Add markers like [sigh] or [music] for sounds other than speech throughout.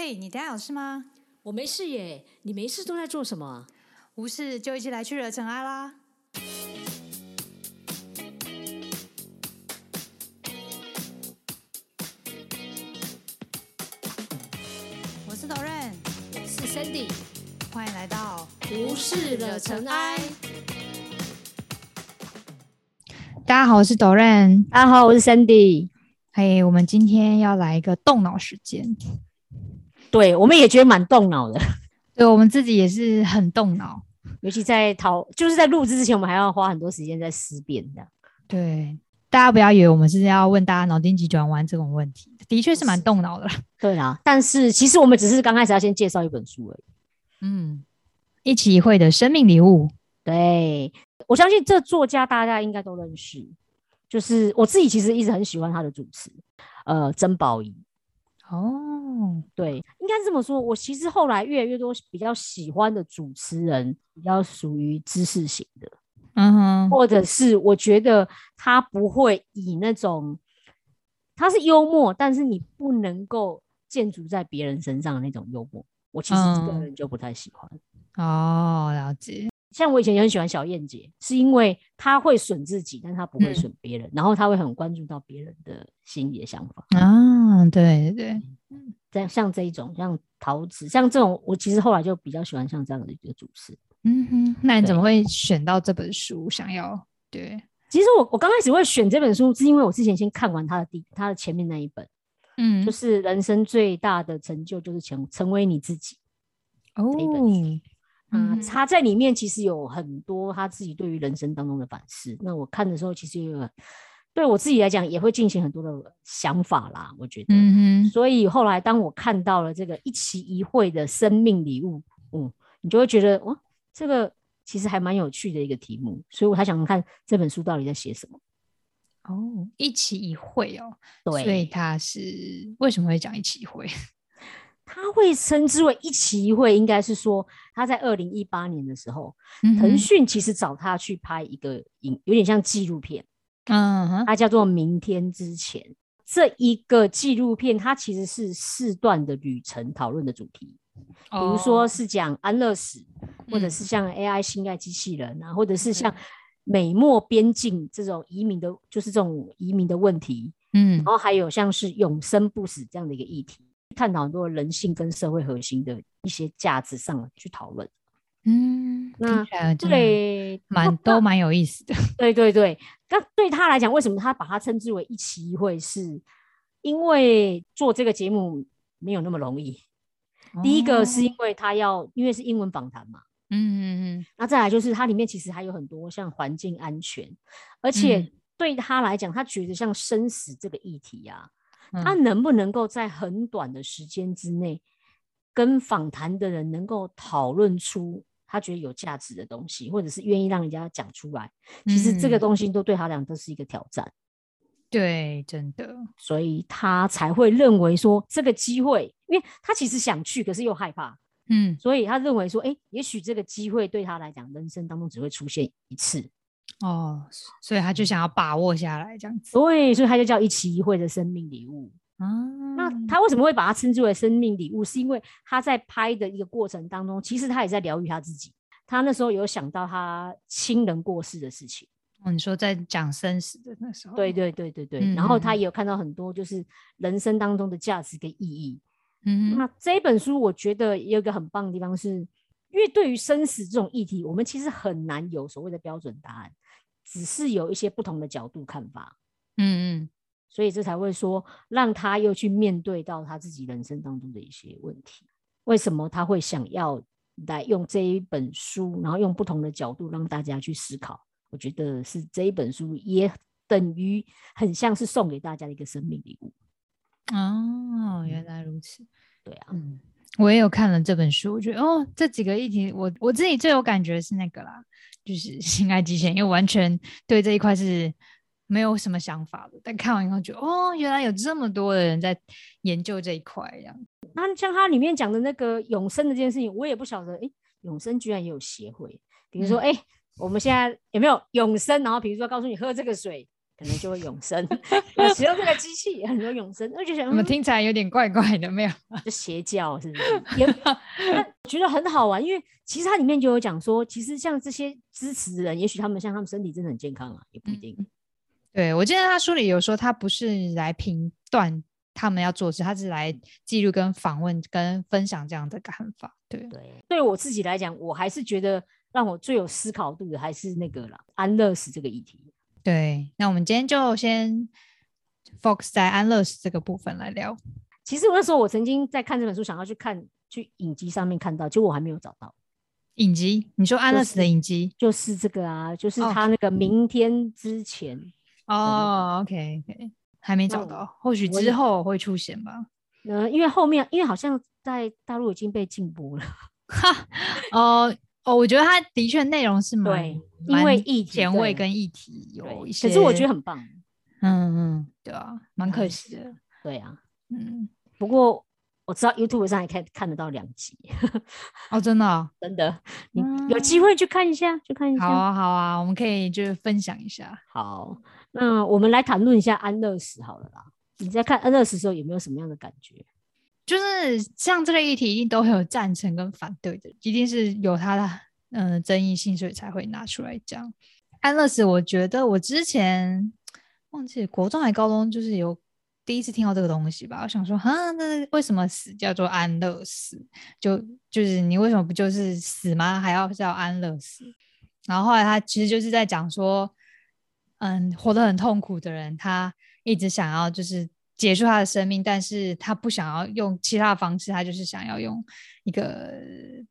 嘿，你等下有事吗？我没事耶，你没事都在做什么？无事就一起来去惹尘埃啦！我是 Doran，是 Sandy，欢迎来到无事惹尘埃。大家好，我是 Doran。大家好，我是 Sandy。嘿，我们今天要来一个动脑时间。对，我们也觉得蛮动脑的。[laughs] 对我们自己也是很动脑，尤其在讨，就是在录制之前，我们还要花很多时间在思辨的。对，大家不要以为我们是要问大家脑筋急转弯这种问题，的确是蛮动脑的。[laughs] 对啊，但是其实我们只是刚开始要先介绍一本书而已。嗯，一起一会的生命礼物。对，我相信这作家大家应该都认识，就是我自己其实一直很喜欢他的主持，呃，曾宝仪。哦，对，应该这么说。我其实后来越来越多比较喜欢的主持人，比较属于知识型的，嗯哼，或者是我觉得他不会以那种，他是幽默，但是你不能够建筑在别人身上的那种幽默。我其实个人就不太喜欢。哦，了解。像我以前也很喜欢小燕姐，是因为她会损自己，但她不会损别人，然后她会很关注到别人的心理的想法。啊，对对对，像像这一种，像陶瓷，像这种，我其实后来就比较喜欢像这样的一个主持。嗯哼，那你怎么会选到这本书？想要对，其实我我刚开始会选这本书，是因为我之前先看完他的第他的前面那一本，嗯，就是人生最大的成就就是成成为你自己。哦，啊，他在里面其实有很多他自己对于人生当中的反思。那我看的时候，其实有对我自己来讲也会进行很多的想法啦。我觉得，嗯哼。所以后来当我看到了这个一期一会的生命礼物，嗯，你就会觉得哇，这个其实还蛮有趣的一个题目。所以我才想看这本书到底在写什么。哦，一期一会哦，对，所以他是为什么会讲一期一会？他会称之为一期一会，应该是说他在二零一八年的时候，嗯腾讯其实找他去拍一个影，有点像纪录片，嗯哼，它叫做《明天之前》。这一个纪录片，它其实是四段的旅程讨论的主题，比如说是讲安乐死，或者是像 AI 心爱机器人啊，或者是像美墨边境这种移民的，就是这种移民的问题，嗯，然后还有像是永生不死这样的一个议题。探讨很多人性跟社会核心的一些价值上去讨论，嗯，那对蛮都蛮有意思的。对 [laughs] 对对，那对他来讲，为什么他把它称之为一期一会？是因为做这个节目没有那么容易。第一个是因为他要，因为是英文访谈嘛，嗯嗯嗯，那再来就是它里面其实还有很多像环境安全，而且对他来讲，他觉得像生死这个议题啊。他能不能够在很短的时间之内，跟访谈的人能够讨论出他觉得有价值的东西，或者是愿意让人家讲出来？其实这个东西都对他俩都是一个挑战。对，真的，所以他才会认为说这个机会，因为他其实想去，可是又害怕，嗯，所以他认为说，哎，也许这个机会对他来讲，人生当中只会出现一次。哦，所以他就想要把握下来这样子，对，所以他就叫一期一会的生命礼物啊。那他为什么会把它称之为生命礼物？是因为他在拍的一个过程当中，其实他也在疗愈他自己。他那时候有想到他亲人过世的事情。哦，你说在讲生死的那时候？对对对对对。然后他也有看到很多就是人生当中的价值跟意义。嗯，那这一本书我觉得也有一个很棒的地方是。因为对于生死这种议题，我们其实很难有所谓的标准答案，只是有一些不同的角度看法。嗯嗯，所以这才会说让他又去面对到他自己人生当中的一些问题。为什么他会想要来用这一本书，然后用不同的角度让大家去思考？我觉得是这一本书也等于很像是送给大家的一个生命礼物。哦，原来如此。对啊。嗯。我也有看了这本书，我觉得哦，这几个议题，我我自己最有感觉是那个啦，就是 [laughs] 性爱极限，因为完全对这一块是没有什么想法的。但看完以后，觉得哦，原来有这么多的人在研究这一块，这样。那像它里面讲的那个永生的这件事情，我也不晓得，哎，永生居然也有协会，比如说，哎，我们现在有没有永生？然后比如说告诉你喝这个水可能就会永生。使用这个机器很多永生，而且怎么听起来有点怪怪的？没有，就邪教是不是？也觉得很好玩，因为其实它里面就有讲说，其实像这些支持的人，也许他们像他们身体真的很健康啊，也不一定。对我记得他书里有说，他不是来评断他们要做事，他是来记录、跟访问、跟分享这样的看法。对对，对我自己来讲，我还是觉得让我最有思考度的还是那个了，安乐死这个议题。对，那我们今天就先 focus 在安乐死这个部分来聊。其实我那时候我曾经在看这本书，想要去看去影集上面看到，结果我还没有找到影集。你说安乐死的影集就是这个啊，就是他那个明天之前。哦，OK OK，还没找到，或许之后会出现吧。嗯，因为后面因为好像在大陆已经被禁播了。[laughs] 哈，哦哦，我觉得它的确内容是蛮，因为议题前卫跟议题有一些，可是我觉得很棒。嗯嗯，对啊，蛮可惜的。[laughs] 对啊，嗯，不过我知道 YouTube 上也可以看得到两集。哦，真的，[laughs] 真的，你有机会去看一下，去看一下。好啊，好啊，我们可以就是分享一下。好。那我们来谈论一下安乐死好了啦。你在看安乐死的时候有没有什么样的感觉？就是像这个议题，一定都会有赞成跟反对的，一定是有它的嗯争议性，所以才会拿出来讲安乐死。我觉得我之前忘记国中还高中，就是有第一次听到这个东西吧。我想说，哈，那为什么死叫做安乐死？就就是你为什么不就是死吗？还要叫安乐死？然后后来他其实就是在讲说。嗯，活得很痛苦的人，他一直想要就是结束他的生命，但是他不想要用其他的方式，他就是想要用一个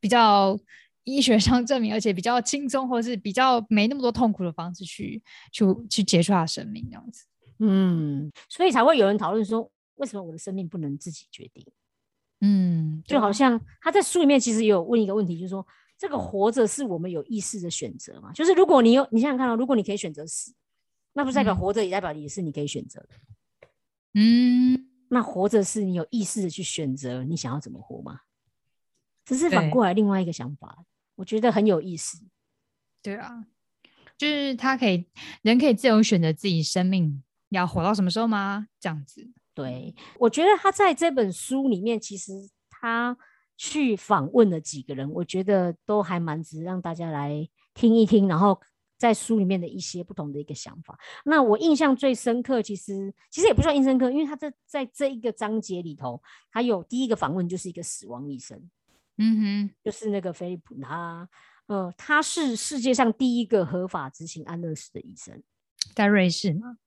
比较医学上证明，而且比较轻松，或是比较没那么多痛苦的方式去去去结束他的生命，这样子。嗯，所以才会有人讨论说，为什么我的生命不能自己决定？嗯，就好像他在书里面其实也有问一个问题，就是说，这个活着是我们有意识的选择嘛？就是如果你有，你想想看到，如果你可以选择死。那不代表活着，也代表也是你可以选择的。嗯，那活着是你有意识的去选择你想要怎么活吗？只是反过来另外一个想法，我觉得很有意思。对啊，就是他可以，人可以自由选择自己生命要活到什么时候吗？这样子。对，我觉得他在这本书里面，其实他去访问了几个人，我觉得都还蛮值让大家来听一听，然后。在书里面的一些不同的一个想法，那我印象最深刻，其实其实也不算印象深刻，因为他在在这一个章节里头，他有第一个访问就是一个死亡医生，嗯哼，就是那个菲利普，他呃他是世界上第一个合法执行安乐死的医生，在瑞士吗？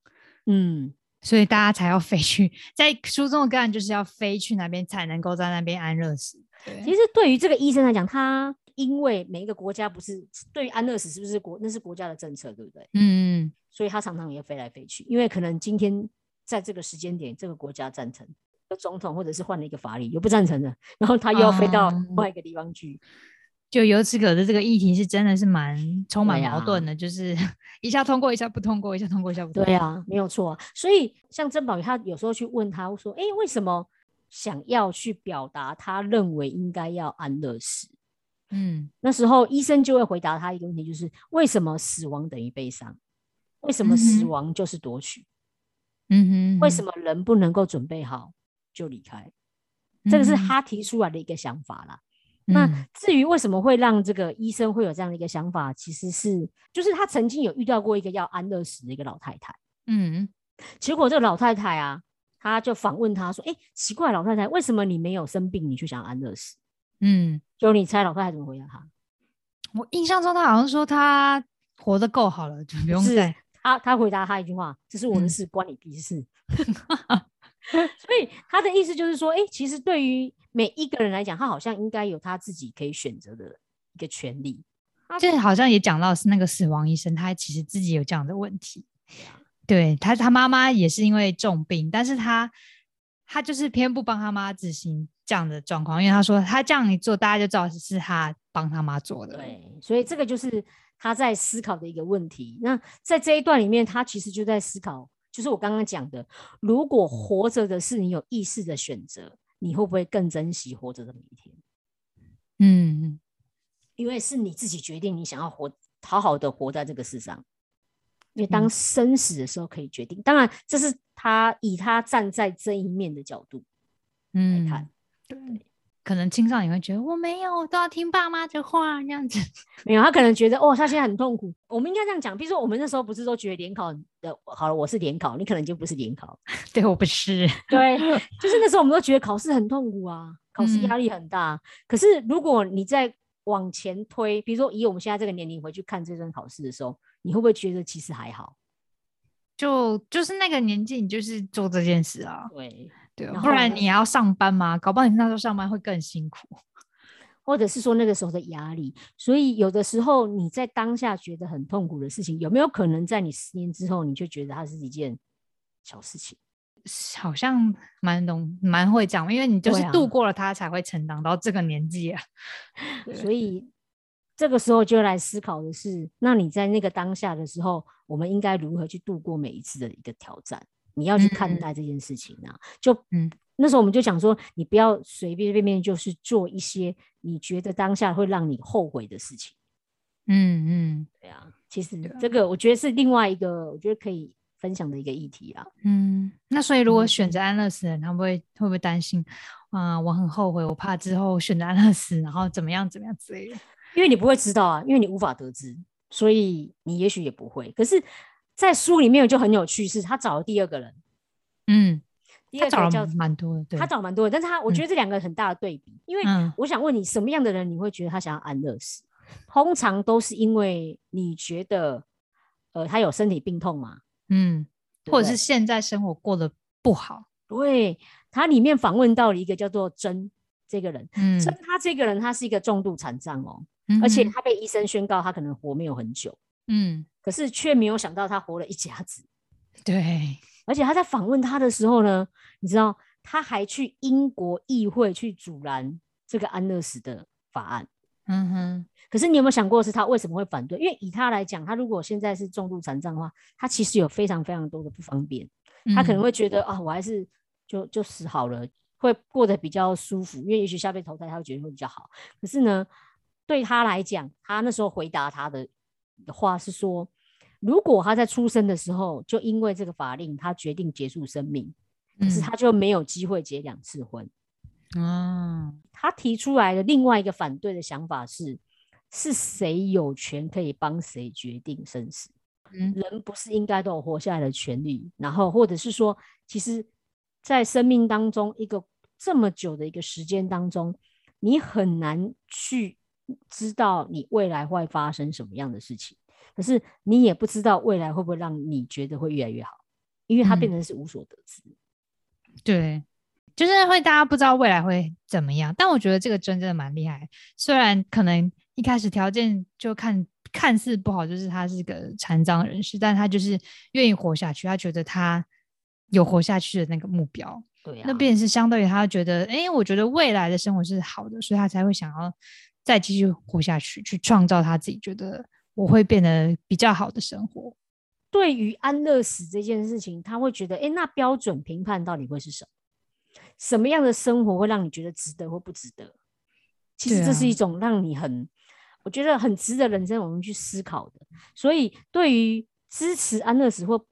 嗯，所以大家才要飞去，在书中的个案就是要飞去那边才能够在那边安乐死。其实对于这个医生来讲，他。因为每一个国家不是对于安乐死是不是国那是国家的政策，对不对？嗯，所以他常常也飞来飞去，因为可能今天在这个时间点，这个国家赞成的总统或者是换了一个法律，又不赞成的，然后他又要飞到另外一个地方去。就由此可知，这个议题是真的是蛮充满矛盾的，就是 [laughs] 一下通过，一下不通过，一下通过，一下不通过。对啊，没有错。所以像曾宝仪，他有时候去问他说：“哎，为什么想要去表达他认为应该要安乐死？”嗯，那时候医生就会回答他一个问题，就是为什么死亡等于悲伤？为什么死亡就是夺取？嗯哼，为什么人不能够准备好就离开？这个是他提出来的一个想法啦。那至于为什么会让这个医生会有这样的一个想法，其实是就是他曾经有遇到过一个要安乐死的一个老太太。嗯，结果这个老太太啊，他就访问他说：“哎，奇怪，老太太，为什么你没有生病，你就想安乐死？”嗯，就你猜老太太怎么回答他？我印象中他好像说他活得够好了，就不用再。他他回答他一句话：“这是我的事，关你屁事。[laughs] ”所以他的意思就是说，哎，其实对于每一个人来讲，他好像应该有他自己可以选择的一个权利。这好像也讲到是那个死亡医生，他其实自己有这样的问题。对他，他妈妈也是因为重病，但是他他就是偏不帮他妈执行。这样的状况，因为他说他这样一做，大家就知道是他帮他妈做的。对，所以这个就是他在思考的一个问题。那在这一段里面，他其实就在思考，就是我刚刚讲的，如果活着的是你有意识的选择，你会不会更珍惜活着的每一天？嗯，因为是你自己决定你想要活好好的活在这个世上。因为当生死的时候可以决定。当然，这是他以他站在这一面的角度来看。对，可能青少年会觉得我没有都要听爸妈的话，那样子 [laughs] 没有。他可能觉得哦，他现在很痛苦。我们应该这样讲，比如说我们那时候不是都觉得联考的，好了，我是联考，你可能就不是联考。[laughs] 对我不是。对，[laughs] 就是那时候我们都觉得考试很痛苦啊，考试压力很大。可是如果你在往前推，比如说以我们现在这个年龄回去看这段考试的时候。你会不会觉得其实还好？就就是那个年纪，你就是做这件事啊。对对，不然你要上班吗？搞不好你那时候上班会更辛苦，[laughs] 或者是说那个时候的压力。所以有的时候你在当下觉得很痛苦的事情，有没有可能在你十年之后，你就觉得它是一件小事情？好像蛮懂，蛮会讲，因为你就是度过了它，才会成长到这个年纪啊。[laughs] 所以。这个时候就来思考的是，那你在那个当下的时候，我们应该如何去度过每一次的一个挑战？你要去看待这件事情啊。就嗯，那时候我们就讲说，你不要随便便便就是做一些你觉得当下会让你后悔的事情。嗯嗯，对啊。其实这个我觉得是另外一个我觉得可以分享的一个议题啊。嗯，那所以如果选择安乐死，他们会会不会担心啊？我很后悔，我怕之后选择安乐死，然后怎么样怎么样之类的。因为你不会知道啊，因为你无法得知，所以你也许也不会。可是，在书里面就很有趣，是他找了第二个人，嗯，第二个叫蛮多的，他找蛮多的，但是他我觉得这两个很大的对比，因为我想问你，什么样的人你会觉得他想要安乐死？通常都是因为你觉得，呃，他有身体病痛嘛，嗯，或者是现在生活过得不好。对，他里面访问到了一个叫做真这个人，嗯，真他这个人他是一个重度残障哦。而且他被医生宣告他可能活没有很久，嗯，可是却没有想到他活了一甲子。对，而且他在访问他的时候呢，你知道他还去英国议会去阻拦这个安乐死的法案。嗯哼。可是你有没有想过是他为什么会反对？因为以他来讲，他如果现在是重度残障的话，他其实有非常非常多的不方便。他可能会觉得啊，我还是就就死好了，会过得比较舒服。因为也许下辈子投胎他会觉得会比较好。可是呢？对他来讲，他那时候回答他的话是说：如果他在出生的时候就因为这个法令，他决定结束生命，可是他就没有机会结两次婚。嗯，他提出来的另外一个反对的想法是：是谁有权可以帮谁决定生死？嗯，人不是应该都有活下来的权利？然后，或者是说，其实，在生命当中一个这么久的一个时间当中，你很难去。知道你未来会发生什么样的事情，可是你也不知道未来会不会让你觉得会越来越好，因为它变成是无所得知。对，就是会大家不知道未来会怎么样。但我觉得这个真的蛮厉害，虽然可能一开始条件就看看似不好，就是他是个残障人士，但他就是愿意活下去，他觉得他有活下去的那个目标。对，那便是相对于他觉得，哎，我觉得未来的生活是好的，所以他才会想要。再继续活下去，去创造他自己觉得我会变得比较好的生活。对于安乐死这件事情，他会觉得，哎，那标准评判到底会是什么？什么样的生活会让你觉得值得或不值得？其实这是一种让你很，我觉得很值得人生我们去思考的。所以，对于支持安乐死或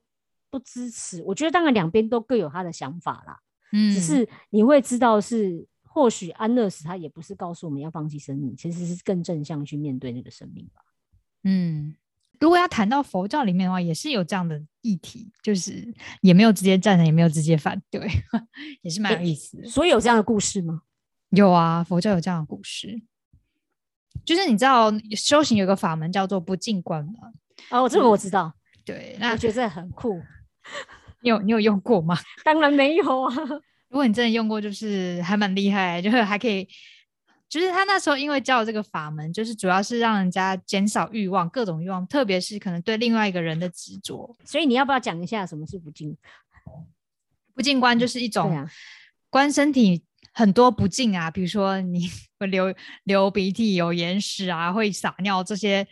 不支持，我觉得当然两边都各有他的想法啦。嗯，只是你会知道是。或许安乐死，它也不是告诉我们要放弃生命，其实是更正向去面对那个生命吧。嗯，如果要谈到佛教里面的话，也是有这样的议题，就是也没有直接赞成，也没有直接反对，[laughs] 也是蛮有意思。所以有这样的故事吗？有啊，佛教有这样的故事，就是你知道修行有个法门叫做不净观吗？哦，这个我知道。对，那我觉得很酷。[laughs] 你有你有用过吗？[laughs] 当然没有啊。如果你真的用过，就是还蛮厉害，[laughs] 就是还可以，就是他那时候因为教这个法门，就是主要是让人家减少欲望，各种欲望，特别是可能对另外一个人的执着。所以你要不要讲一下什么是不净？不净观就是一种观身体很多不净啊，比如说你 [laughs] 会流流鼻涕、有眼屎啊，会撒尿这些。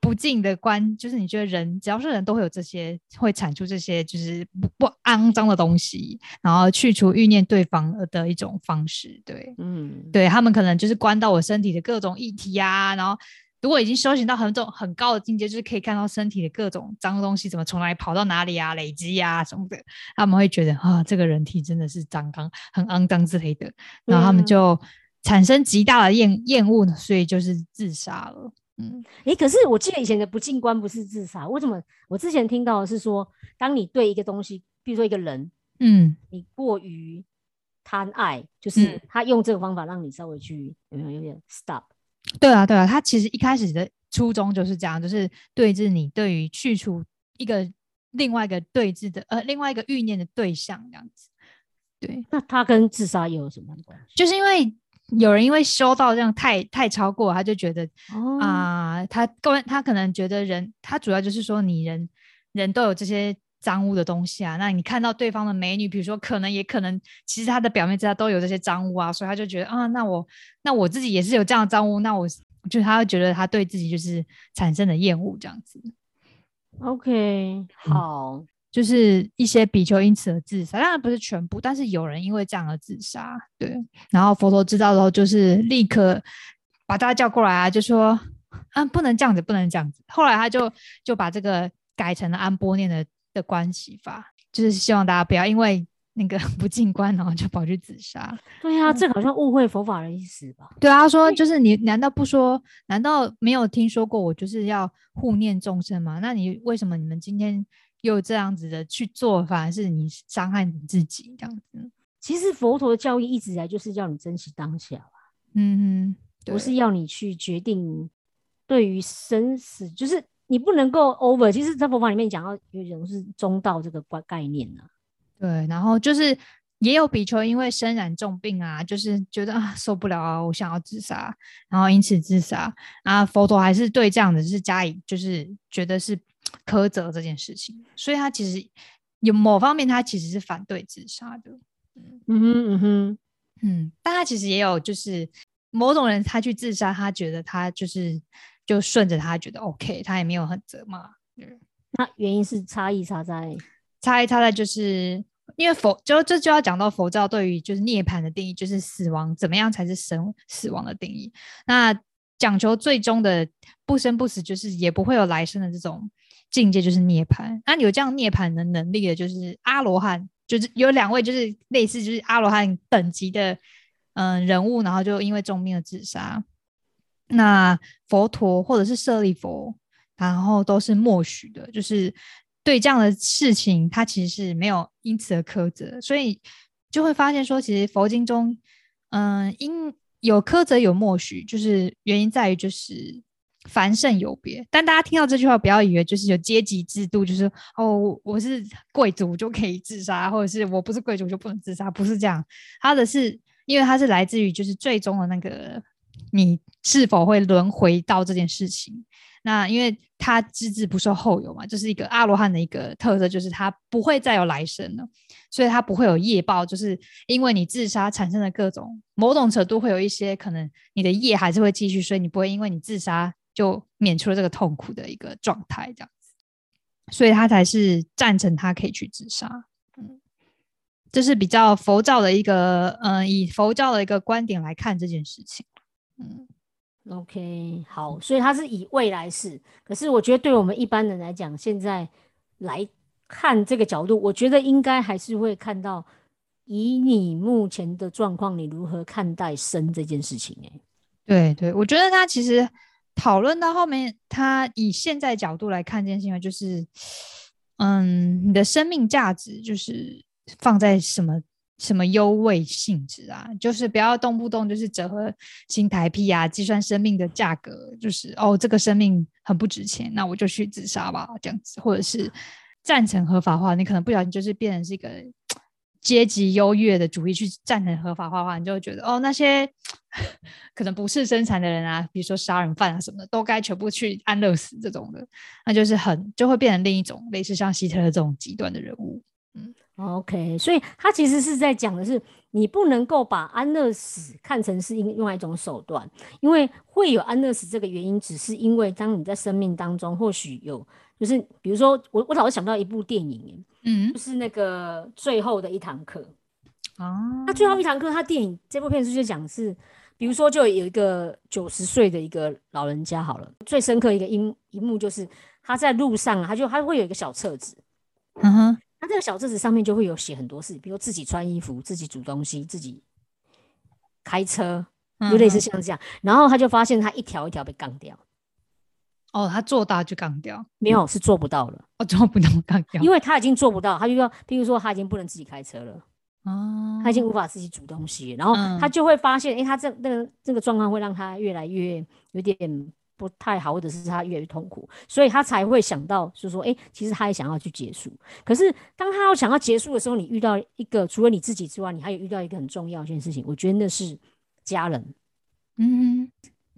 不净的观，就是你觉得人只要是人都会有这些，会产出这些就是不不肮脏的东西，然后去除欲念对方的一种方式。对，嗯，对他们可能就是关到我身体的各种议题啊，然后如果已经修行到很种很高的境界，就是可以看到身体的各种脏东西怎么从哪里跑到哪里啊，累积呀什么的，他们会觉得啊，这个人体真的是脏脏、很肮脏之类的，然后他们就产生极大的厌厌恶，所以就是自杀了。嗯，诶，可是我记得以前的不进关不是自杀，为什么？我之前听到的是说，当你对一个东西，比如说一个人，嗯，你过于贪爱，就是他用这个方法让你稍微去有没有有点 stop。对啊，对啊，他其实一开始的初衷就是这样，就是对峙你对于去除一个另外一个对峙的呃另外一个欲念的对象这样子。对，那他跟自杀又有什么关系？就是因为有人因为修到这样太太超过，他就觉得啊，他关他可能觉得人他主要就是说你人人都有这些。脏污的东西啊，那你看到对方的美女，比如说可能也可能，其实她的表面之下都有这些脏污啊，所以他就觉得啊，那我那我自己也是有这样的脏污，那我就他会觉得他对自己就是产生了厌恶这样子。OK，好，就是一些比丘因此而自杀，当然不是全部，但是有人因为这样而自杀。对，然后佛陀知道之后，就是立刻把大家叫过来啊，就说啊，不能这样子，不能这样子。后来他就就把这个改成了安波念的。的关系法，就是希望大家不要因为那个 [laughs] 不进关，然后就跑去自杀。对啊，这好像误会佛法的意思吧？对啊，他说就是你难道不说？难道没有听说过我就是要护念众生吗？那你为什么你们今天又这样子的去做，反而是你伤害你自己这样子？其实佛陀的教义一直以来就是要你珍惜当下吧。嗯哼，不是要你去决定对于生死，就是。你不能够 over，其实，在佛法里面讲到有一种是中道这个概概念呢。对，然后就是也有比丘因为身染重病啊，就是觉得啊受不了啊，我想要自杀，然后因此自杀啊。佛陀还是对这样的是加以就是觉得是苛责这件事情，所以他其实有某方面他其实是反对自杀的。嗯哼嗯哼嗯，但他其实也有就是某种人他去自杀，他觉得他就是。就顺着他觉得 OK，他也没有很责骂。那原因是差异差在差异差在就是因为佛就这就要讲到佛教对于就是涅槃的定义，就是死亡怎么样才是生死亡的定义。那讲求最终的不生不死，就是也不会有来生的这种境界，就是涅槃。那有这样涅槃的能力的，就是阿罗汉，就是有两位就是类似就是阿罗汉等级的嗯人物，然后就因为重病而自杀。那佛陀或者是舍利佛，然后都是默许的，就是对这样的事情，他其实是没有因此而苛责，所以就会发现说，其实佛经中，嗯，因有苛责有默许，就是原因在于就是凡圣有别。但大家听到这句话，不要以为就是有阶级制度，就是哦，我是贵族就可以自杀，或者是我不是贵族就不能自杀，不是这样。他的是因为他是来自于就是最终的那个。你是否会轮回到这件事情？那因为他资质不受后有嘛，这是一个阿罗汉的一个特色，就是他不会再有来生了，所以他不会有业报，就是因为你自杀产生的各种某种程度会有一些可能你的业还是会继续，所以你不会因为你自杀就免除了这个痛苦的一个状态，这样子，所以他才是赞成他可以去自杀。嗯，这是比较佛教的一个，嗯，以佛教的一个观点来看这件事情。嗯，OK，好，所以它是以未来式，可是我觉得对我们一般人来讲，现在来看这个角度，我觉得应该还是会看到，以你目前的状况，你如何看待生这件事情？哎，对对，我觉得他其实讨论到后面，他以现在角度来看这件事情，就是，嗯，你的生命价值就是放在什么？什么优惠性质啊？就是不要动不动就是折合新台币啊，计算生命的价格，就是哦，这个生命很不值钱，那我就去自杀吧，这样子，或者是赞成合法化，你可能不小心就是变成是一个阶级优越的主义去赞成合法化的话，你就会觉得哦，那些 [laughs] 可能不是生产的人啊，比如说杀人犯啊什么的，都该全部去安乐死这种的，那就是很就会变成另一种类似像希特勒这种极端的人物，嗯。OK，所以他其实是在讲的是，你不能够把安乐死看成是另外一种手段，因为会有安乐死这个原因，只是因为当你在生命当中或许有，就是比如说我我老是想到一部电影，嗯，就是那个最后的一堂课，哦，那最后一堂课，他电影这部片是就讲是比如说，就有一个九十岁的一个老人家，好了，最深刻一个一一幕就是他在路上，他就他会有一个小册子，嗯哼，他这个小册子上面就会有写很多事，比如自己穿衣服、自己煮东西、自己开车，就类似像这样。然后他就发现他一条一条被杠掉。哦，他做到就杠掉，没有是做不到了，哦，做不到杠掉，因为他已经做不到，他就要，譬如说他已经不能自己开车了。哦，他已经无法自己煮东西，然后他就会发现，哎，他这那个这个状况会让他越来越有点不太好，或者是他越来越痛苦，所以他才会想到，就是说，哎，其实他也想要去结束。可是当他要想要结束的时候，你遇到一个除了你自己之外，你还有遇到一个很重要一件事情，我觉得那是家人，嗯，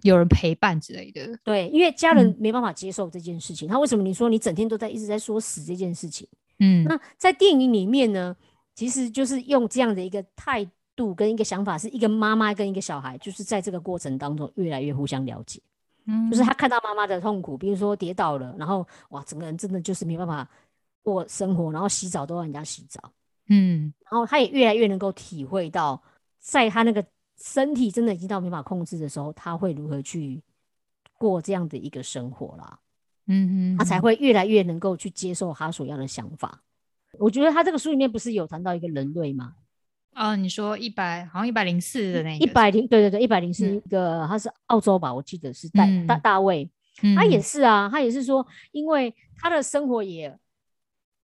有人陪伴之类的。对，因为家人没办法接受这件事情。他为什么你说你整天都在一直在说死这件事情？嗯，那在电影里面呢？其实就是用这样的一个态度跟一个想法，是一个妈妈跟一个小孩，就是在这个过程当中越来越互相了解。嗯，就是他看到妈妈的痛苦，比如说跌倒了，然后哇，整个人真的就是没办法过生活，然后洗澡都要人家洗澡。嗯，然后他也越来越能够体会到，在他那个身体真的已经到没法控制的时候，他会如何去过这样的一个生活啦。嗯嗯，他才会越来越能够去接受他所要的想法。我觉得他这个书里面不是有谈到一个人类吗？哦，你说一百，好像一百零四的那一百零，对对对，一百零四一个，他是澳洲吧？我记得是大大大卫，他也是啊，他也是说，因为他的生活也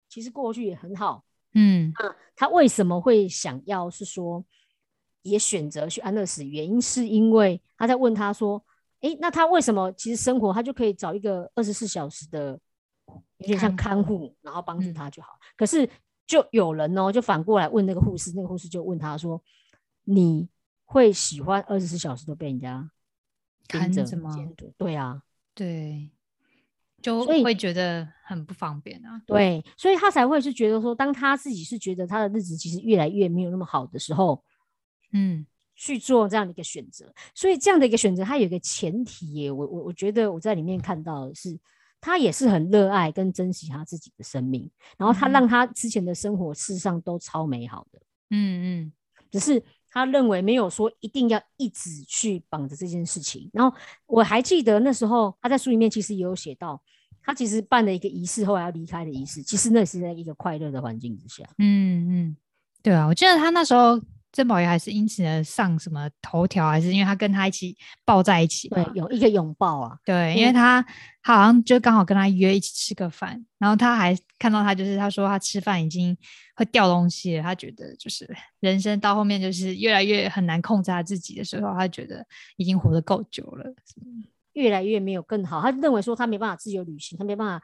其实过去也很好，嗯啊，他为什么会想要是说也选择去安乐死？原因是因为他在问他说，哎，那他为什么其实生活他就可以找一个二十四小时的？有点像看护，然后帮助他就好。可是就有人哦，就反过来问那个护士，那个护士就问他说：“你会喜欢二十四小时都被人家看着吗？”对啊，对，就会觉得很不方便啊。对，所以他才会是觉得说，当他自己是觉得他的日子其实越来越没有那么好的时候，嗯，去做这样的一个选择。所以这样的一个选择，它有一个前提耶。我我我觉得我在里面看到的是。他也是很热爱跟珍惜他自己的生命，然后他让他之前的生活事实上都超美好的，嗯嗯，只是他认为没有说一定要一直去绑着这件事情。然后我还记得那时候他在书里面其实也有写到，他其实办了一个仪式，后来要离开的仪式，其实那是在一个快乐的环境之下。嗯嗯，对啊，我记得他那时候。郑宝仪还是因此而上什么头条，还是因为他跟他一起抱在一起？对，有一个拥抱啊。对，因为他他好像就刚好跟他约一起吃个饭，然后他还看到他，就是他说他吃饭已经会掉东西了，他觉得就是人生到后面就是越来越很难控制他自己的时候，他觉得已经活得够久了，越来越没有更好。他认为说他没办法自由旅行，他没办法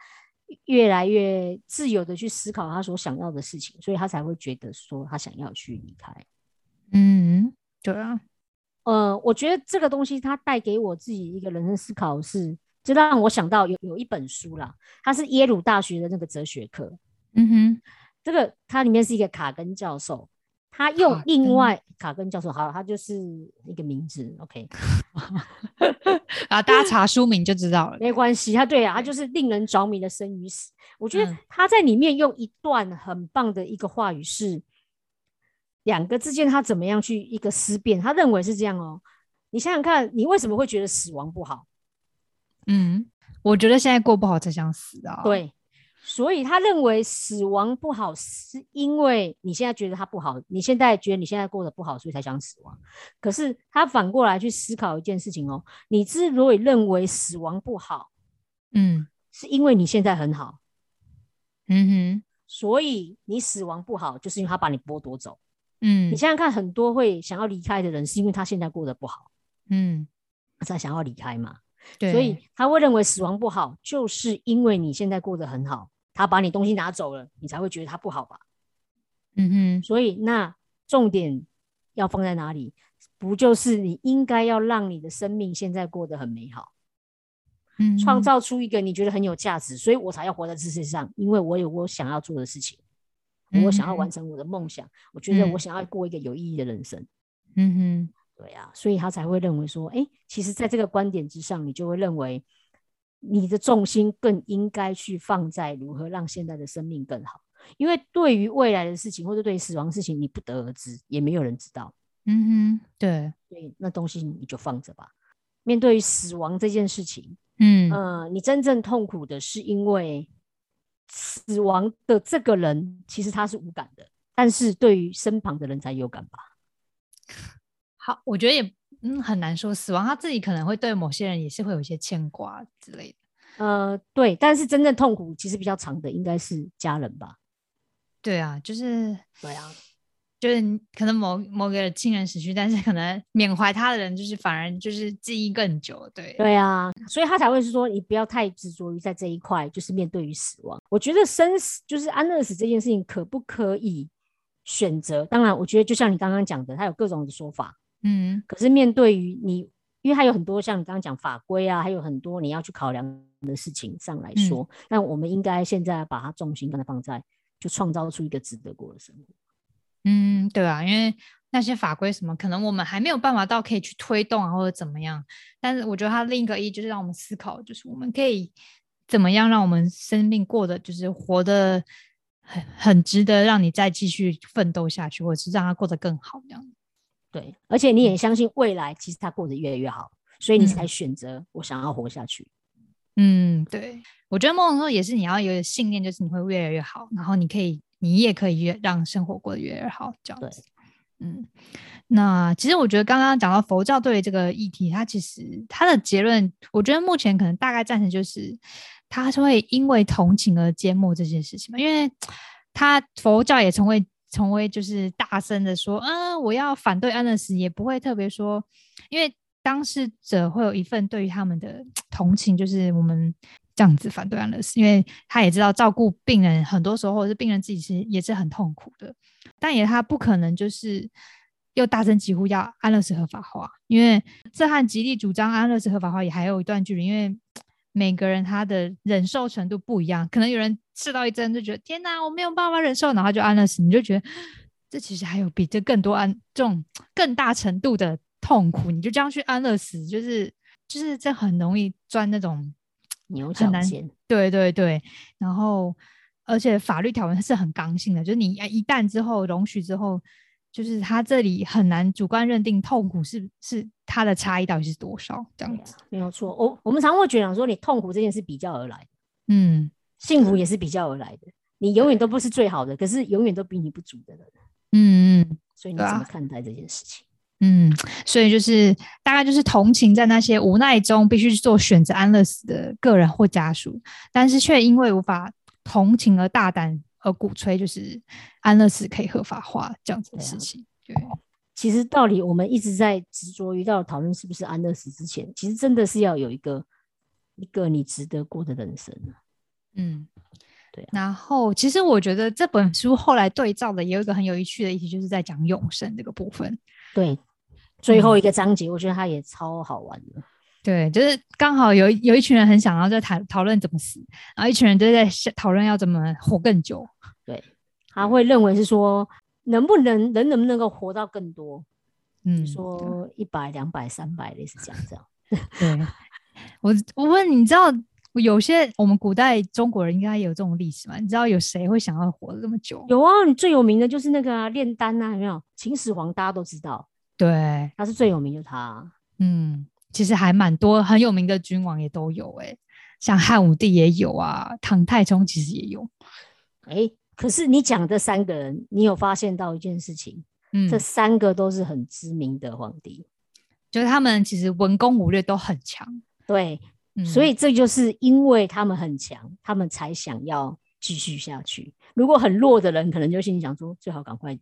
越来越自由的去思考他所想要的事情，所以他才会觉得说他想要去离开。嗯，对啊，呃，我觉得这个东西它带给我自己一个人生思考是，就让我想到有有一本书啦，它是耶鲁大学的那个哲学课，嗯哼，这个它里面是一个卡根教授，他用另外卡根教授，好，他就是一个名字，OK，[laughs] 啊，大家查书名就知道了，没关系，他对啊，他就是令人着迷的生与死，我觉得他在里面用一段很棒的一个话语是。两个之间他怎么样去一个思辨？他认为是这样哦。你想想看，你为什么会觉得死亡不好？嗯，我觉得现在过不好才想死啊。对，所以他认为死亡不好，是因为你现在觉得他不好，你现在觉得你现在过得不好，所以才想死亡。可是他反过来去思考一件事情哦，你之所以认为死亡不好，嗯，是因为你现在很好。嗯哼，所以你死亡不好，就是因为他把你剥夺走。嗯，你想想看，很多会想要离开的人，是因为他现在过得不好，嗯，才想要离开嘛。对，所以他会认为死亡不好，就是因为你现在过得很好，他把你东西拿走了，你才会觉得他不好吧？嗯哼。所以那重点要放在哪里？不就是你应该要让你的生命现在过得很美好，嗯，创造出一个你觉得很有价值，所以我才要活在这世界上，因为我有我想要做的事情。我想要完成我的梦想，我觉得我想要过一个有意义的人生。嗯哼，对啊，所以他才会认为说，哎，其实，在这个观点之上，你就会认为你的重心更应该去放在如何让现在的生命更好。因为对于未来的事情，或者对于死亡事情，你不得而知，也没有人知道。嗯哼，对，以那东西你就放着吧。面对死亡这件事情，嗯呃，你真正痛苦的是因为死亡的这个人其实他是无感的，但是对于身旁的人才有感吧。好，我觉得也嗯很难说，死亡他自己可能会对某些人也是会有一些牵挂之类的。呃，对，但是真正痛苦其实比较长的应该是家人吧。对啊，就是对啊，就是可能某某个亲人死去，但是可能缅怀他的人，就是反而就是记忆更久。对，对啊，所以他才会是说，你不要太执着于在这一块，就是面对于死亡。我觉得生死就是安乐死这件事情，可不可以选择？当然，我觉得就像你刚刚讲的，他有各种的说法。嗯可是面对于你，因为它有很多像你刚刚讲法规啊，还有很多你要去考量的事情上来说，那我们应该现在把它重心刚才放在，就创造出一个值得过的生活。嗯，对啊，因为那些法规什么，可能我们还没有办法到可以去推动啊，或者怎么样。但是我觉得它另一个意义就是让我们思考，就是我们可以怎么样让我们生命过得就是活得很很值得，让你再继续奋斗下去，或者是让它过得更好这样。对，而且你也相信未来其实他过得越来越好，所以你才嗯选择我想要活下去。嗯，对，我觉得某种程度也是你要有信念，就是你会越来越好，然后你可以，你也可以越让生活过得越越好，这样子。嗯，那其实我觉得刚刚讲到佛教对于这个议题，它其实它的结论，我觉得目前可能大概赞成就是，它是会因为同情而缄默这件事情嘛，因为 [tsk] 它佛教也从未从未就是大声的说，嗯，我要反对安乐死，也不会特别说，因为当事者会有一份对于他们的 [tsk] 同情，就是我们这样子反对安乐死，因为他也知道照顾病人很多时候是病人自己是也是很痛苦的，但也他不可能就是又大声疾呼要安乐死合法化，因为这和极力主张安乐死合法化也还有一段距离，因为每个人他的忍受程度不一样，可能有人刺到一针就觉得天哪，我没有办法忍受，然后就安乐死，你就觉得这其实还有比这更多安这种更大程度的痛苦，你就这样去安乐死，就是就是这很容易钻那种牛角很难尖，对对对，然后而且法律条文是很刚性的，就是你一旦之后容许之后，就是他这里很难主观认定痛苦是是它的差异到底是多少这样子。没有错。我我们常会觉得说，你痛苦这件事比较而来，嗯幸福也是比较而来的。你永远都不是最好的，可是永远都比你不足的人。嗯嗯所以你怎么看待这件事情？嗯，所以就是大概就是同情在那些无奈中必须做选择安乐死的个人或家属，但是却因为无法同情而大胆而鼓吹就是安乐死可以合法化这样子的事情。对，其实道理我们一直在执着于到讨论是不是安乐死之前，其实真的是要有一个一个你值得过的人生啊。嗯，对啊然后其实我觉得这本书后来对照的也有一个很有趣的议题，就是在讲永生这个部分。对，最嗯后一个章节，我觉得它也超好玩的。对，就是刚好有有一群人很想要在讨讨论怎么死，然后一群人就在想讨论要怎么活更久。对他会认为是说，能不能人能不能够活到更多？嗯，说一百、两百、三百，类似这样这样。[laughs] 对，我我问你，知道有些我们古代中国人应该有这种历史吗？你知道有谁会想要活这么久？有啊，你最有名的就是那个啊，炼丹啊，有没有？秦始皇大家都知道，对，他是最有名，的他啊。嗯，其实还蛮多很有名的君王也都有哎、像汉武帝也有啊，唐太宗其实也有。哎，可是你讲这三个人，你有发现到一件事情？嗯这，三个都是很知名的皇帝，就是他们其实文攻武略都很强，对，嗯，所以这就是因为他们很强，他们才想要继续下去。如果很弱的人，可能就心里想说，最好赶快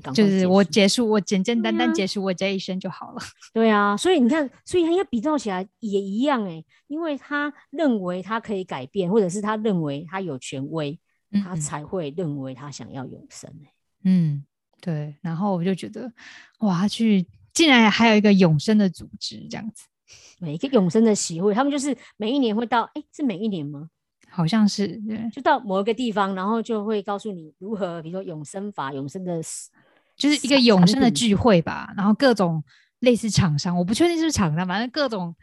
就是我结束，我简简单单结束我这一生就好了。[laughs] 对啊，所以你看，所以他应该比较起来也一样哎、因为他认为他可以改变，或者是他认为他有权威，他嗯才会认为他想要永生哎、嗯，对。然后我就觉得，哇，他去竟然还有一个永生的组织这样子，每一个永生的协会，他们就是每一年会到，哎、是每一年吗？好像是对，就到某一个地方，然后就会告诉你如何，比如说永生法、永生的就是一个永生的聚会吧。然后各种类似厂商，我不确定是不是厂商，反正各种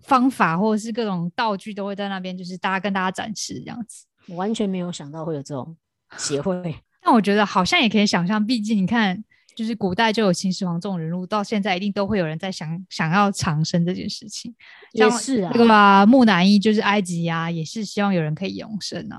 方法或者是各种道具都会在那边，就是大家跟大家展示这样子。我完全没有想到会有这种协会。[laughs] 但我觉得好像也可以想象，毕竟你看，就是古代就有秦始皇这种人物，到现在一定都会有人在想想要长生这件事情。也是啊，这个啊，木乃伊就是埃及呀，也是希望有人可以永生啊。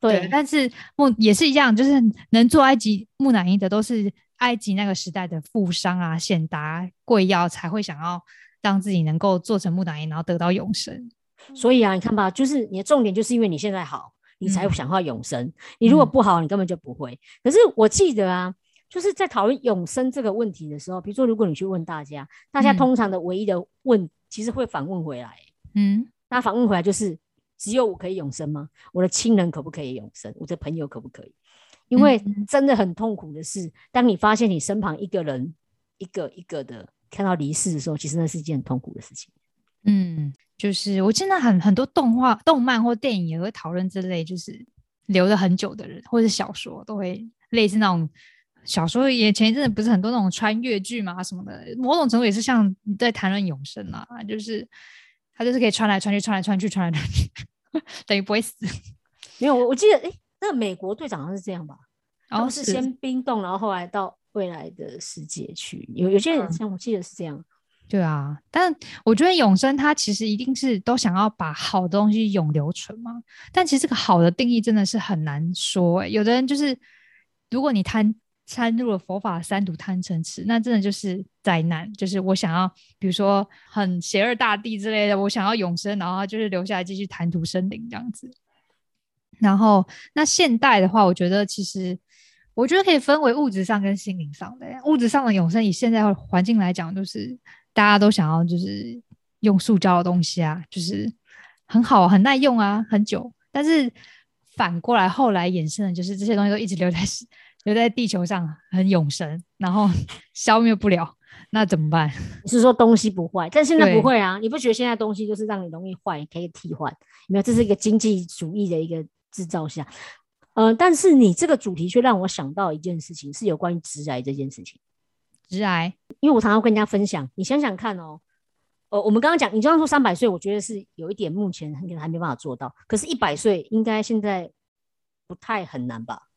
对，但是木也是一样，就是能做埃及木乃伊的，都是埃及那个时代的富商啊、显达贵要才会想要让自己能够做成木乃伊，然后得到永生。所以啊，你看吧，就是你的重点，就是因为你现在好，你才想要永生。你如果不好，你根本就不会。可是我记得啊，就是在讨论永生这个问题的时候，比如说如果你去问大家，大家通常的唯一的问，其实会反问回来，嗯，那反问回来就是。只有我可以永生吗？我的亲人可不可以永生？我的朋友可不可以？因为真的很痛苦的是，当你发现你身旁一个人一个一个的看到离世的时候，其实那是一件很痛苦的事情。嗯，就是我现在很很多动画、动漫或电影也会讨论这类，就是留了很久的人，或者小说都会类似那种小时候。也前一阵子不是很多那种穿越剧嘛什么的，某种程度也是像你在谈论永生啊，就是他就是可以穿来穿去，穿来穿去，穿来穿去。等于不会死，[laughs] 没有我我记得，哎，那个美国队长好像是这样吧？然后是先冰冻，然后后来到未来的世界去。有有些人像我记得是这样。对啊，但我觉得永生它其实一定是都想要把好东西永留存嘛。但其实这个好的定义真的是很难说。有的人就是，如果你贪。参入了佛法三毒贪嗔痴，那真的就是灾难。就是我想要，比如说很邪恶大帝之类的，我想要永生，然后就是留下来继续谈吐生灵这样子。然后那现代的话，我觉得其实我觉得可以分为物质上跟心灵上的。物质上的永生，以现在环境来讲，就是大家都想要就是用塑胶的东西啊，就是很好很耐用啊，很久。但是反过来后来衍生的就是这些东西都一直留在。[laughs] 留在地球上很永生，然后 [laughs] 消灭不了，那怎么办？你是说东西不坏？但现在不会啊！你不觉得现在东西就是让你容易坏，可以替换？没有，这是一个经济主义的一个制造下。呃，但是你这个主题却让我想到一件事情，是有关于直癌这件事情。直癌，因为我常常跟人家分享，你想想看哦，呃，我们刚刚讲，你刚刚说三百岁，我觉得是有一点目前可能还没办法做到，可是，一百岁应该现在不太很难吧？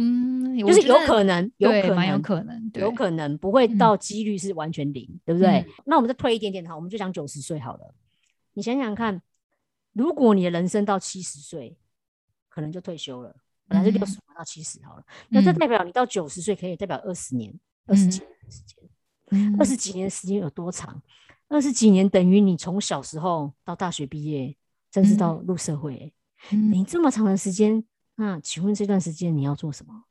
嗯，就是有可能，有可能，有可能，有可能不会到几率是完全零，对不对？那我们再推一点点哈，我们就讲九十岁好了。你想想看，如果你的人生到七十岁，可能就退休了，本来是六十到七十好了，那这代表你到九十岁可以代表二十年，二十几年时间，二十几年时间有多长？二十几年等于你从小时候到大学毕业，甚至到入社会，你这么长的时间。那请问这段时间你要做什么？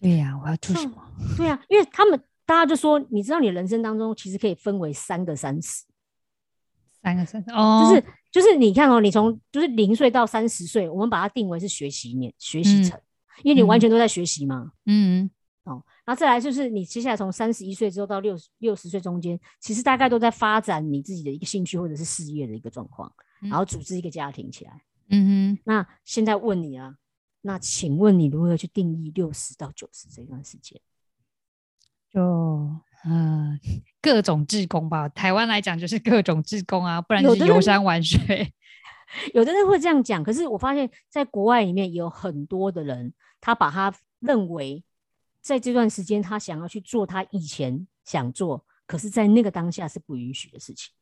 对呀，我要做什么？对呀，因为他们大家就说，你知道，你人生当中其实可以分为三个三十，三个三十哦，就是就是你看哦，你从就是零岁到三十岁，我们把它定为是学习年学习层，因为你完全都在学习嘛。嗯，哦，然后再来就是你接下来从三十一岁之后到六六十岁中间，其实大概都在发展你自己的一个兴趣或者是事业的一个状况，然后组织一个家庭起来。嗯哼，那现在问你啊，那请问你如何去定义六十到九十这段时间？就嗯，各种志工吧。台湾来讲就是各种志工啊，不然就是游山玩水。[laughs] 有的人会这样讲，可是我发现在国外里面有很多的人，他把他认为在这段时间他想要去做他以前想做，可是在那个当下是不允许的事情。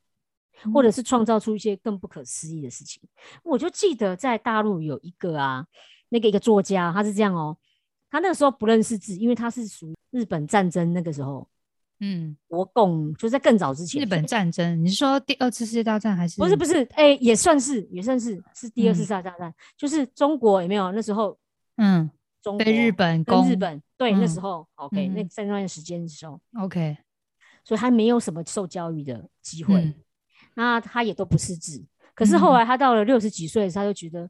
或者是创造出一些更不可思议的事情，我就记得在大陆有一个啊，那个一个作家，他是这样哦，他那个时候不认识字，因为他是属于日本战争那个时候，嗯，国共就在更早之前，日本战争，你是说第二次世界大战还是？不是不是，哎，也算是也算是是第二次世界大战，就是中国有没有那时候，嗯，中被日本跟日本对那时候，OK，那在那段时间的时候，OK，所以他没有什么受教育的机会。那他也都不识字，可是后来他到了六十几岁，他就觉得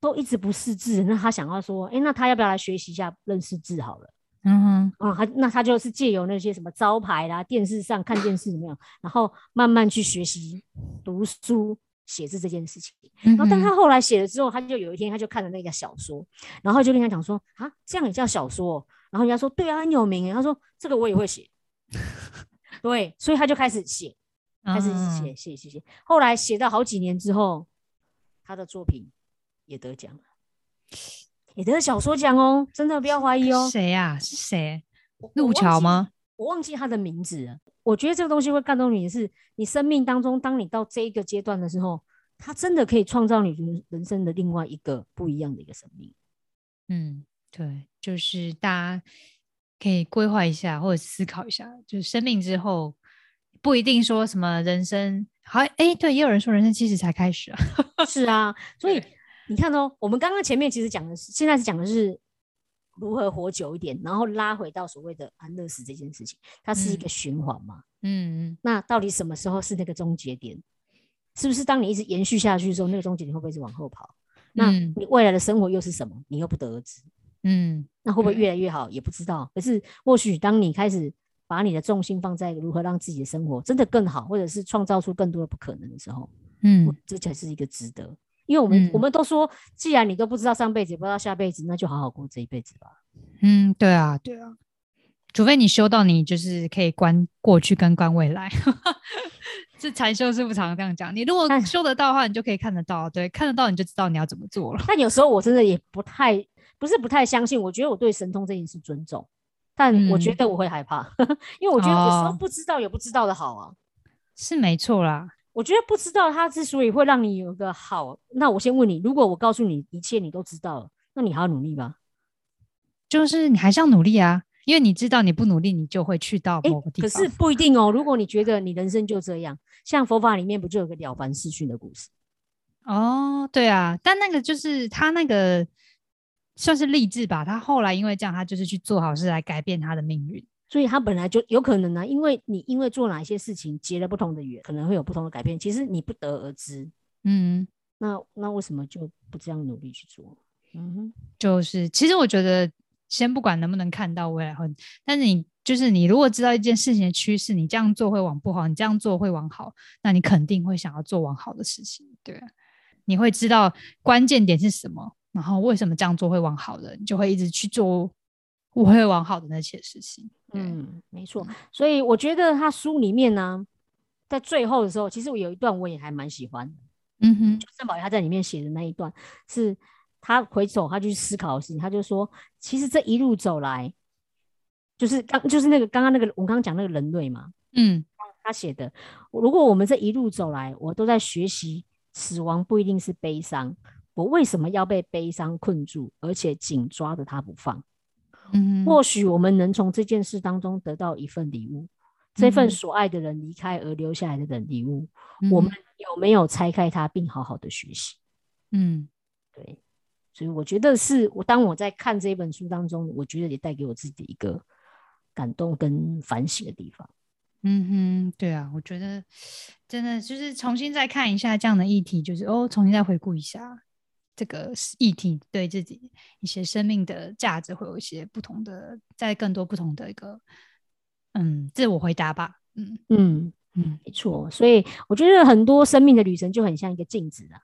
都一直不识字，那他想要说，哎，那他要不要来学习一下认识字好了？嗯哼，啊，他那他就是借由那些什么招牌啦、电视上看电视怎么样，然后慢慢去学习读书写字这件事情。然后，但他后来写了之后，他就有一天他就看了那个小说，然后就跟他讲说，啊，这样也叫小说？然后人家说，对啊，很有名。他说，这个我也会写。[laughs] 对，所以他就开始写。开始写写写写，后来写到好几年之后，他的作品也得奖了。也得小说奖哦，真的不要怀疑哦。谁呀？是谁？我路桥？吗？我忘记他的名字了。我觉得这个东西会感动你的是，你生命当中，当你到这一个阶段的时候，他真的可以创造你人人生的另外一个不一样的一个生命。嗯，对，就是大家可以规划一下，或者思考一下，就是生命之后不一定说什么人生好。哎，对，也有人说人生七十才开始啊。[laughs] 是啊，所以你看哦，我们刚刚前面其实讲的是，现在是讲的是。如何活久一点，然后拉回到所谓的安乐死这件事情，它是一个循环嘛？嗯嗯。那到底什么时候是那个终结点？是不是当你一直延续下去的时候，那个终结点会不会是往后跑？那你未来的生活又是什么？你又不得而知。嗯。那会不会越来越好？也不知道。可是或许当你开始把你的重心放在如何让自己的生活真的更好，或者是创造出更多的不可能的时候，嗯，这才是一个值得。因为我们我们都说，既然你都不知道上辈子，不知道下辈子，那就好好过这一辈子吧。嗯，对啊，对啊，除非你修到你就是可以观过去跟观未来，[laughs] 这禅修师傅常常这样讲。你如果修得到的话，你就可以看得到，对，看得到你就知道你要怎么做了。但有时候我真的也不太，不是不太相信。我觉得我对神通这件事尊重，但我觉得我会害怕，[laughs] 因为我觉得有时候不知道有不知道的好啊，是没错啦。我觉得不知道它之所以会让你有个好，那我先问你：如果我告诉你一切你都知道了，那你还要努力吗？就是你还是要努力啊，因为你知道你不努力，你就会去到某个地方。可是不一定哦。如果你觉得你人生就这样，像佛法里面不就有个了凡四训的故事？哦，对啊，但那个就是他那个算是励志吧。他后来因为这样，他就是去做好事来改变他的命运。所以他本来就有可能呢，因为你因为做哪些事情结了不同的缘，可能会有不同的改变。其实你不得而知，嗯，那那为什么就不这样努力去做？嗯哼，就是其实我觉得，先不管能不能看到未来会，但是你就是你如果知道一件事情的趋势，你这样做会往不好，你这样做会往好，那你肯定会想要做往好的事情，对，你会知道关键点是什么，然后为什么这样做会往好的，你就会一直去做。我会往好的那些事情，嗯，没错。所以我觉得他书里面呢，在最后的时候，其实我有一段我也还蛮喜欢。嗯哼，就郑宝仪他在里面写的那一段，是他回首他去思考的事情。他就说，其实这一路走来，就是刚就是那个刚刚那个我刚刚讲那个人类嘛，嗯，他写的，如果我们这一路走来，我都在学习，死亡不一定是悲伤，我为什么要被悲伤困住，而且紧抓着他不放？嗯，或许我们能从这件事当中得到一份礼物，这份所爱的人离开而留下来的礼物，我们有没有拆开它并好好的学习？嗯，对，所以我觉得是我当我在看这本书当中，我觉得也带给我自己一个感动跟反省的地方。嗯哼，对啊，我觉得真的就是重新再看一下这样的议题，就是哦，重新再回顾一下。这个议题对自己一些生命的价值会有一些不同的，在更多不同的一个嗯自我回答吧。嗯嗯嗯，没错。所以我觉得很多生命的旅程就很像一个镜子啊。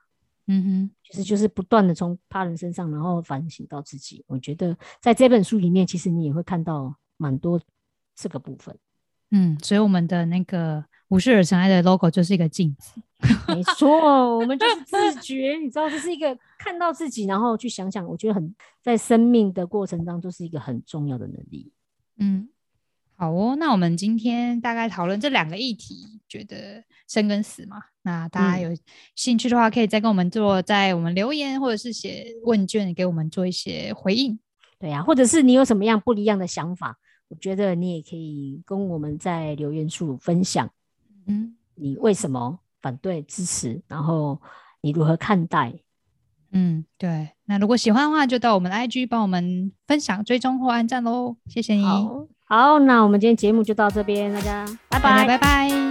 嗯哼，其实就是不断的从他人身上，然后反省到自己。我觉得在这本书里面，其实你也会看到蛮多这个部分。嗯，所以我们的那个无视而尘埃的 logo 就是一个镜子。[laughs] 没错，我们就是自觉，你知道，这是一个看到自己，然后去想想，我觉得很在生命的过程当中是一个很重要的能力。嗯，好哦，那我们今天大概讨论这两个议题，觉得生跟死嘛，那大家有兴趣的话，可以再跟我们做，在我们留言或者是写问卷给我们做一些回应。对呀，或者是你有什么样不一样的想法，我觉得你也可以跟我们在留言处分享。嗯，你为什么？反对、支持，然后你如何看待？嗯，对。那如果喜欢的话，就到我们的 IG 帮我们分享、追踪或按赞喽。谢谢你。好，那我们今天节目就到这边，大家拜拜，拜拜。